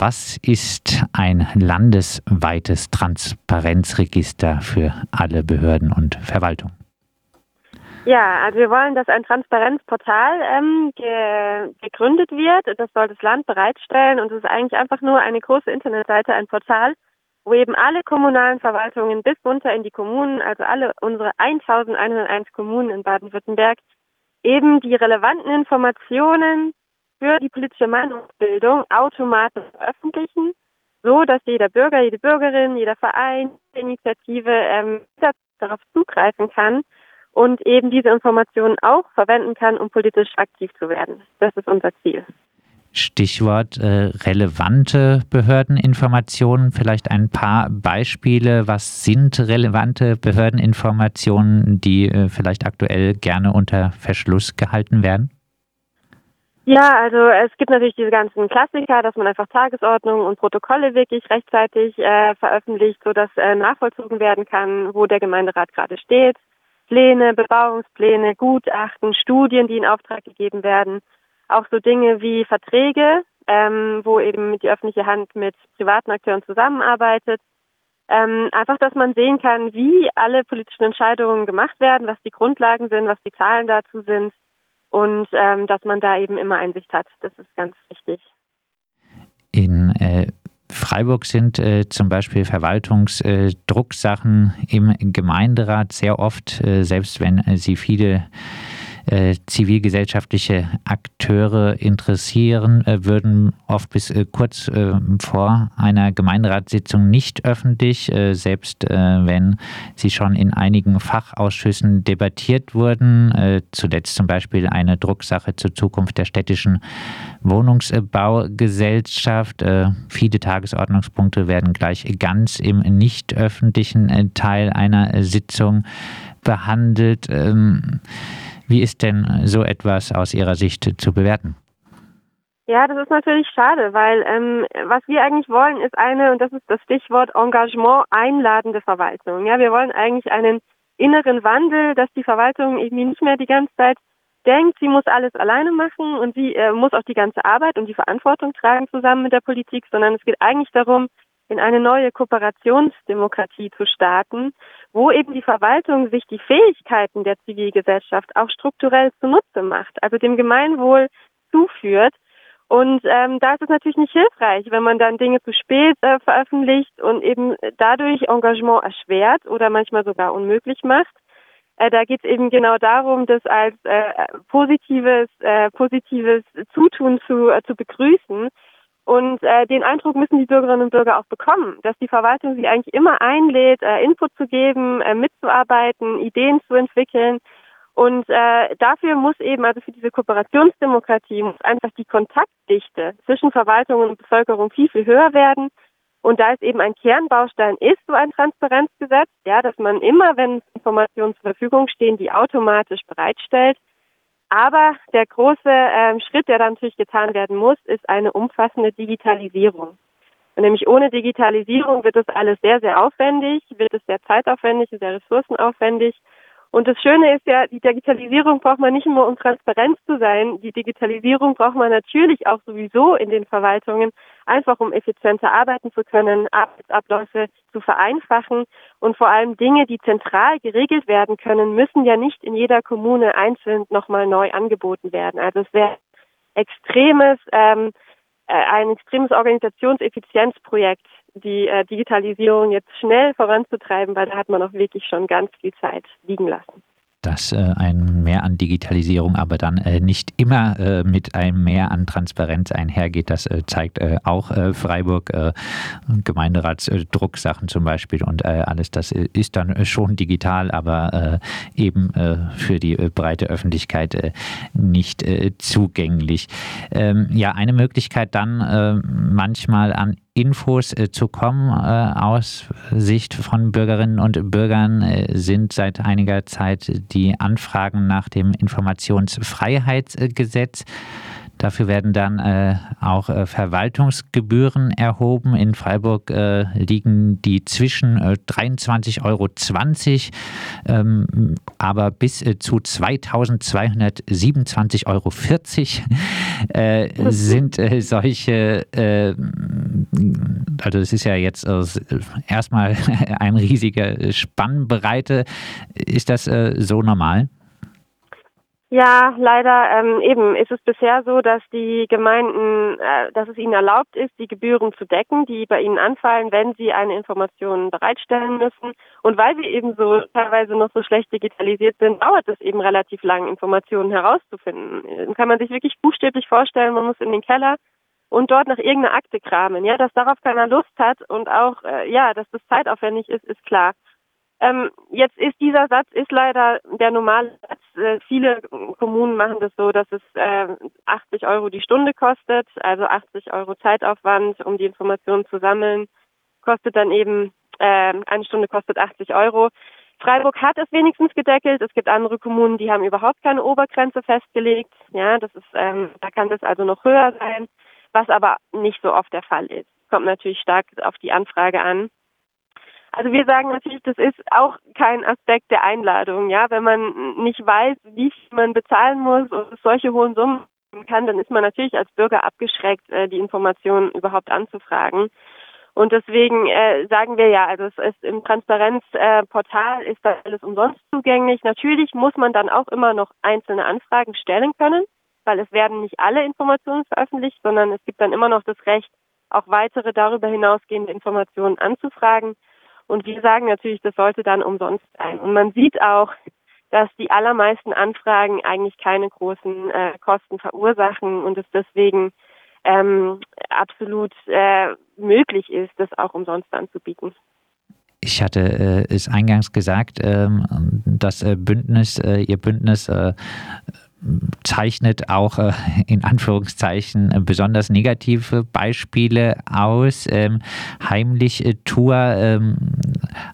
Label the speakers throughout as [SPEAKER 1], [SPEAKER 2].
[SPEAKER 1] Was ist ein landesweites Transparenzregister für alle Behörden und Verwaltungen?
[SPEAKER 2] Ja, also wir wollen, dass ein Transparenzportal ähm, ge gegründet wird. Das soll das Land bereitstellen und es ist eigentlich einfach nur eine große Internetseite, ein Portal, wo eben alle kommunalen Verwaltungen bis runter in die Kommunen, also alle unsere 1101 Kommunen in Baden-Württemberg, eben die relevanten Informationen für die politische Meinungsbildung automatisch veröffentlichen, so dass jeder Bürger, jede Bürgerin, jeder Verein, Initiative ähm, darauf zugreifen kann und eben diese Informationen auch verwenden kann, um politisch aktiv zu werden. Das ist unser Ziel.
[SPEAKER 1] Stichwort äh, relevante Behördeninformationen. Vielleicht ein paar Beispiele. Was sind relevante Behördeninformationen, die äh, vielleicht aktuell gerne unter Verschluss gehalten werden?
[SPEAKER 2] Ja, also es gibt natürlich diese ganzen Klassiker, dass man einfach Tagesordnungen und Protokolle wirklich rechtzeitig äh, veröffentlicht, sodass äh, nachvollzogen werden kann, wo der Gemeinderat gerade steht. Pläne, Bebauungspläne, Gutachten, Studien, die in Auftrag gegeben werden. Auch so Dinge wie Verträge, ähm, wo eben die öffentliche Hand mit privaten Akteuren zusammenarbeitet. Ähm, einfach, dass man sehen kann, wie alle politischen Entscheidungen gemacht werden, was die Grundlagen sind, was die Zahlen dazu sind und ähm, dass man da eben immer Einsicht hat. Das ist ganz wichtig.
[SPEAKER 1] In äh, Freiburg sind äh, zum Beispiel Verwaltungsdrucksachen äh, im Gemeinderat sehr oft, äh, selbst wenn äh, sie viele äh, zivilgesellschaftliche Akteure interessieren, äh, würden oft bis äh, kurz äh, vor einer Gemeinderatssitzung nicht öffentlich, äh, selbst wenn sie schon in einigen Fachausschüssen debattiert wurden. zuletzt zum Beispiel eine Drucksache zur Zukunft der städtischen Wohnungsbaugesellschaft. viele Tagesordnungspunkte werden gleich ganz im nicht öffentlichen Teil einer Sitzung behandelt. Ähm, wie ist denn so etwas aus Ihrer Sicht zu bewerten?
[SPEAKER 2] Ja, das ist natürlich schade, weil ähm, was wir eigentlich wollen, ist eine, und das ist das Stichwort Engagement, einladende Verwaltung. Ja, wir wollen eigentlich einen inneren Wandel, dass die Verwaltung irgendwie nicht mehr die ganze Zeit denkt, sie muss alles alleine machen und sie äh, muss auch die ganze Arbeit und die Verantwortung tragen zusammen mit der Politik, sondern es geht eigentlich darum, in eine neue Kooperationsdemokratie zu starten, wo eben die Verwaltung sich die Fähigkeiten der Zivilgesellschaft auch strukturell zunutze macht, also dem Gemeinwohl zuführt. Und ähm, da ist es natürlich nicht hilfreich, wenn man dann Dinge zu spät äh, veröffentlicht und eben dadurch Engagement erschwert oder manchmal sogar unmöglich macht. Äh, da geht es eben genau darum, das als äh, positives, äh, positives Zutun zu, äh, zu begrüßen und äh, den Eindruck müssen die Bürgerinnen und Bürger auch bekommen, dass die Verwaltung sie eigentlich immer einlädt, äh, Input zu geben, äh, mitzuarbeiten, Ideen zu entwickeln. Und äh, dafür muss eben, also für diese Kooperationsdemokratie, muss einfach die Kontaktdichte zwischen Verwaltung und Bevölkerung viel, viel höher werden. Und da es eben ein Kernbaustein ist, so ein Transparenzgesetz, ja, dass man immer, wenn Informationen zur Verfügung stehen, die automatisch bereitstellt, aber der große ähm, Schritt, der da natürlich getan werden muss, ist eine umfassende Digitalisierung. Und nämlich ohne Digitalisierung wird das alles sehr, sehr aufwendig, wird es sehr zeitaufwendig, sehr ressourcenaufwendig. Und das Schöne ist ja, die Digitalisierung braucht man nicht nur, um transparent zu sein. Die Digitalisierung braucht man natürlich auch sowieso in den Verwaltungen, einfach um effizienter arbeiten zu können, Arbeitsabläufe zu vereinfachen und vor allem Dinge, die zentral geregelt werden können, müssen ja nicht in jeder Kommune einzeln nochmal neu angeboten werden. Also es wäre extremes, ähm, äh, ein extremes Organisationseffizienzprojekt, die äh, Digitalisierung jetzt schnell voranzutreiben, weil da hat man auch wirklich schon ganz viel Zeit liegen lassen
[SPEAKER 1] dass äh, ein Mehr an Digitalisierung aber dann äh, nicht immer äh, mit einem Mehr an Transparenz einhergeht. Das zeigt auch Freiburg, Gemeinderatsdrucksachen zum Beispiel und alles. Das ist dann schon digital, aber eben für die breite Öffentlichkeit nicht zugänglich. Ähm, ja, eine Möglichkeit dann manchmal an Infos äh, zu kommen äh, aus Sicht von Bürgerinnen und Bürgern äh, sind seit einiger Zeit die Anfragen nach dem Informationsfreiheitsgesetz. Dafür werden dann äh, auch äh, Verwaltungsgebühren erhoben. In Freiburg äh, liegen die zwischen 23,20 Euro, ähm, aber bis zu 2227,40 Euro sind solche, also es ist ja jetzt erstmal ein riesiger Spannbreite. Ist das so normal?
[SPEAKER 2] Ja, leider ähm, eben ist es bisher so, dass die Gemeinden, äh, dass es ihnen erlaubt ist, die Gebühren zu decken, die bei ihnen anfallen, wenn sie eine Information bereitstellen müssen. Und weil wir eben so teilweise noch so schlecht digitalisiert sind, dauert es eben relativ lang, Informationen herauszufinden. Dann kann man sich wirklich buchstäblich vorstellen, man muss in den Keller und dort nach irgendeiner Akte kramen. Ja, dass darauf keiner Lust hat und auch, äh, ja, dass das zeitaufwendig ist, ist klar. Ähm, jetzt ist dieser Satz ist leider der normale Satz. Äh, viele Kommunen machen das so, dass es äh, 80 Euro die Stunde kostet, also 80 Euro Zeitaufwand, um die Informationen zu sammeln, kostet dann eben äh, eine Stunde kostet 80 Euro. Freiburg hat es wenigstens gedeckelt. Es gibt andere Kommunen, die haben überhaupt keine Obergrenze festgelegt. Ja, das ist, ähm, da kann das also noch höher sein, was aber nicht so oft der Fall ist. Kommt natürlich stark auf die Anfrage an. Also wir sagen natürlich, das ist auch kein Aspekt der Einladung. Ja, wenn man nicht weiß, wie viel man bezahlen muss und solche hohen Summen kann, dann ist man natürlich als Bürger abgeschreckt, äh, die Informationen überhaupt anzufragen. Und deswegen äh, sagen wir ja, also es ist im Transparenzportal äh, ist das alles umsonst zugänglich. Natürlich muss man dann auch immer noch einzelne Anfragen stellen können, weil es werden nicht alle Informationen veröffentlicht, sondern es gibt dann immer noch das Recht, auch weitere darüber hinausgehende Informationen anzufragen. Und wir sagen natürlich, das sollte dann umsonst sein. Und man sieht auch, dass die allermeisten Anfragen eigentlich keine großen äh, Kosten verursachen und es deswegen ähm, absolut äh, möglich ist, das auch umsonst anzubieten.
[SPEAKER 1] Ich hatte äh, es eingangs gesagt, ähm, das äh, Bündnis, äh, Ihr Bündnis äh, zeichnet auch äh, in Anführungszeichen äh, besonders negative Beispiele aus. Ähm, heimlich äh, Tour, ähm,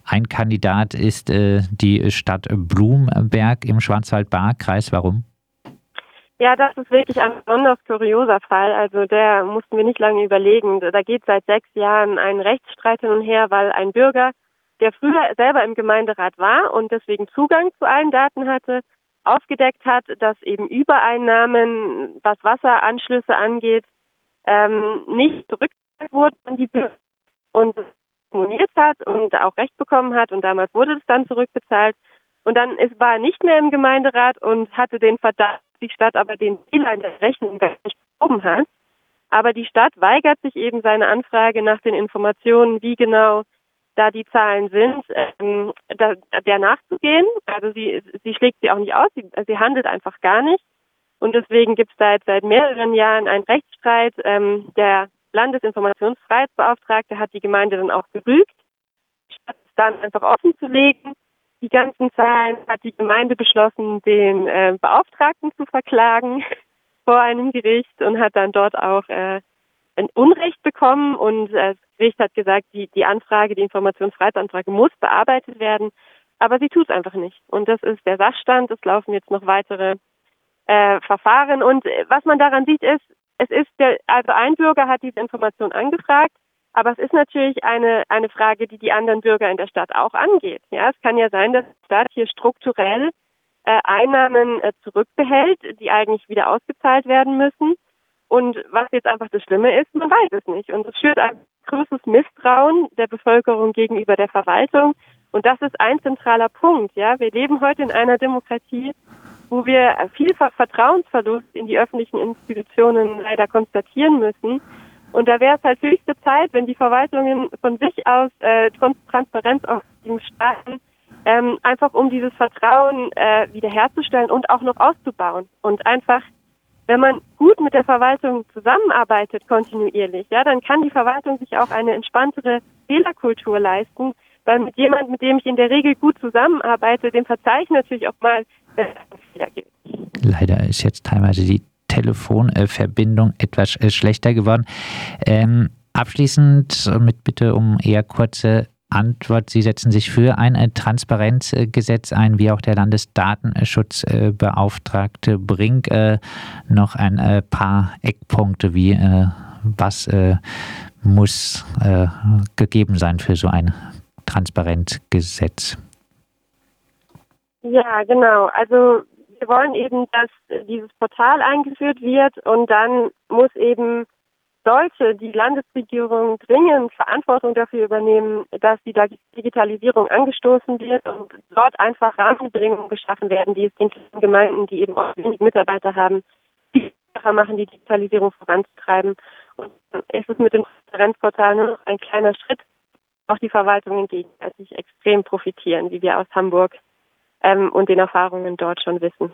[SPEAKER 1] ein Kandidat ist die Stadt Blumberg im Schwarzwald-Baar-Kreis. Warum?
[SPEAKER 2] Ja, das ist wirklich ein besonders kurioser Fall. Also der mussten wir nicht lange überlegen. Da geht seit sechs Jahren ein Rechtsstreit hin und her, weil ein Bürger, der früher selber im Gemeinderat war und deswegen Zugang zu allen Daten hatte, aufgedeckt hat, dass eben Übereinnahmen, was Wasseranschlüsse angeht, ähm, nicht zurückgezahlt wurden an die Bürger und kommuniert hat und auch Recht bekommen hat und damals wurde es dann zurückbezahlt. Und dann ist, war er nicht mehr im Gemeinderat und hatte den Verdacht, die Stadt aber den Fehler in der Rechnung gar nicht behoben hat. Aber die Stadt weigert sich eben seine Anfrage nach den Informationen, wie genau da die Zahlen sind, ähm, da, der nachzugehen. Also sie, sie schlägt sie auch nicht aus, sie, sie handelt einfach gar nicht. Und deswegen gibt es seit, seit mehreren Jahren einen Rechtsstreit. Ähm, der Landesinformationsfreiheitsbeauftragte hat die Gemeinde dann auch gerügt, statt es dann einfach offen zu legen. Die ganzen Zahlen hat die Gemeinde beschlossen, den äh, Beauftragten zu verklagen vor einem Gericht und hat dann dort auch äh, ein Unrecht bekommen und äh, das Gericht hat gesagt, die, die Anfrage, die Informationsfreiheitsanfrage muss bearbeitet werden, aber sie tut es einfach nicht. Und das ist der Sachstand. Es laufen jetzt noch weitere äh, Verfahren und äh, was man daran sieht ist, es ist der, also ein Bürger hat diese Information angefragt, aber es ist natürlich eine, eine Frage, die die anderen Bürger in der Stadt auch angeht. Ja, es kann ja sein, dass die Stadt hier strukturell äh, Einnahmen äh, zurückbehält, die eigentlich wieder ausgezahlt werden müssen. Und was jetzt einfach das Schlimme ist, man weiß es nicht. Und es führt ein großes Misstrauen der Bevölkerung gegenüber der Verwaltung. Und das ist ein zentraler Punkt. Ja, wir leben heute in einer Demokratie, wo wir vielfach Vertrauensverlust in die öffentlichen Institutionen leider konstatieren müssen. Und da wäre es halt höchste Zeit, wenn die Verwaltungen von sich aus äh, Transparenz auf dem starten, ähm, einfach um dieses Vertrauen äh, wiederherzustellen und auch noch auszubauen und einfach wenn man gut mit der Verwaltung zusammenarbeitet, kontinuierlich, ja, dann kann die Verwaltung sich auch eine entspanntere Fehlerkultur leisten, weil mit jemandem, mit dem ich in der Regel gut zusammenarbeite, dem verzeihe ich natürlich auch mal, wenn es Fehler gibt.
[SPEAKER 1] Leider ist jetzt teilweise die Telefonverbindung etwas äh, schlechter geworden. Ähm, abschließend mit Bitte um eher kurze Antwort. Sie setzen sich für ein Transparenzgesetz ein, wie auch der Landesdatenschutzbeauftragte Brink. Noch ein paar Eckpunkte, wie was muss gegeben sein für so ein Transparenzgesetz.
[SPEAKER 2] Ja, genau. Also wir wollen eben, dass dieses Portal eingeführt wird und dann muss eben sollte die Landesregierung dringend Verantwortung dafür übernehmen, dass die Digitalisierung angestoßen wird und dort einfach Rahmenbedingungen geschaffen werden, die es den Gemeinden, die eben auch wenig Mitarbeiter haben, einfacher machen, die Digitalisierung voranzutreiben. Und es ist mit dem Transparenzportal nur noch ein kleiner Schritt, auch die Verwaltungen gegenseitig extrem profitieren, wie wir aus Hamburg ähm, und den Erfahrungen dort schon wissen.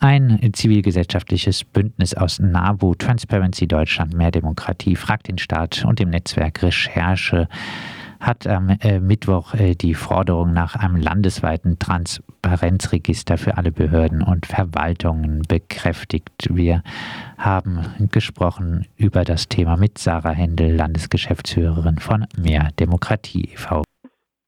[SPEAKER 1] Ein zivilgesellschaftliches Bündnis aus NABU, Transparency Deutschland, Mehr Demokratie, fragt den Staat und dem Netzwerk Recherche hat am äh, Mittwoch äh, die Forderung nach einem landesweiten Transparenzregister für alle Behörden und Verwaltungen bekräftigt. Wir haben gesprochen über das Thema mit Sarah Händel, Landesgeschäftsführerin von Mehr Demokratie e.V.